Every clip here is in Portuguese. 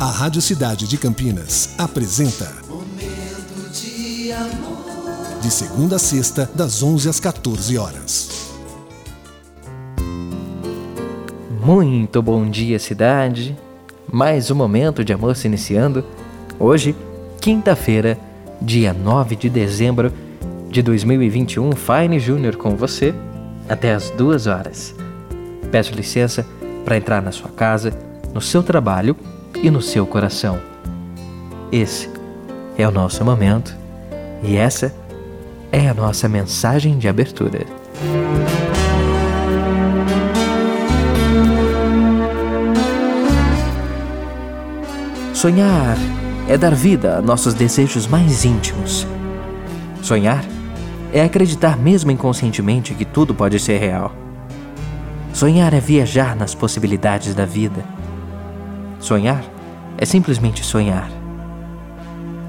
A Rádio Cidade de Campinas apresenta Momento de amor. De segunda a sexta, das 11 às 14 horas. Muito bom dia, cidade. Mais um momento de amor se iniciando. Hoje, quinta-feira, dia 9 de dezembro de 2021, Fine Júnior com você até as duas horas. Peço licença para entrar na sua casa, no seu trabalho e no seu coração. Esse é o nosso momento e essa é a nossa mensagem de abertura. Sonhar é dar vida a nossos desejos mais íntimos. Sonhar é acreditar mesmo inconscientemente que tudo pode ser real. Sonhar é viajar nas possibilidades da vida. Sonhar é simplesmente sonhar.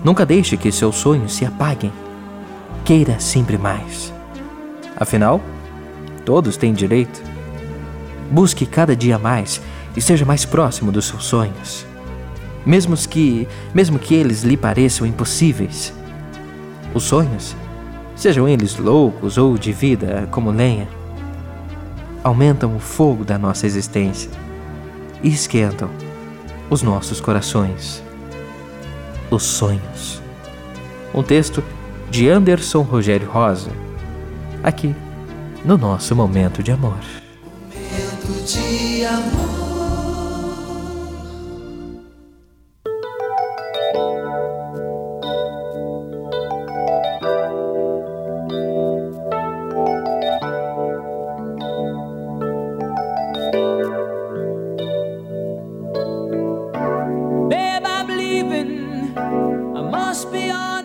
Nunca deixe que seus sonhos se apaguem. Queira sempre mais. Afinal, todos têm direito. Busque cada dia mais e seja mais próximo dos seus sonhos. Mesmo que, mesmo que eles lhe pareçam impossíveis. Os sonhos, sejam eles loucos ou de vida como lenha, aumentam o fogo da nossa existência e esquentam os nossos corações. Os sonhos. Um texto de Anderson Rogério Rosa, aqui no nosso momento de amor. Momento de amor. just beyond.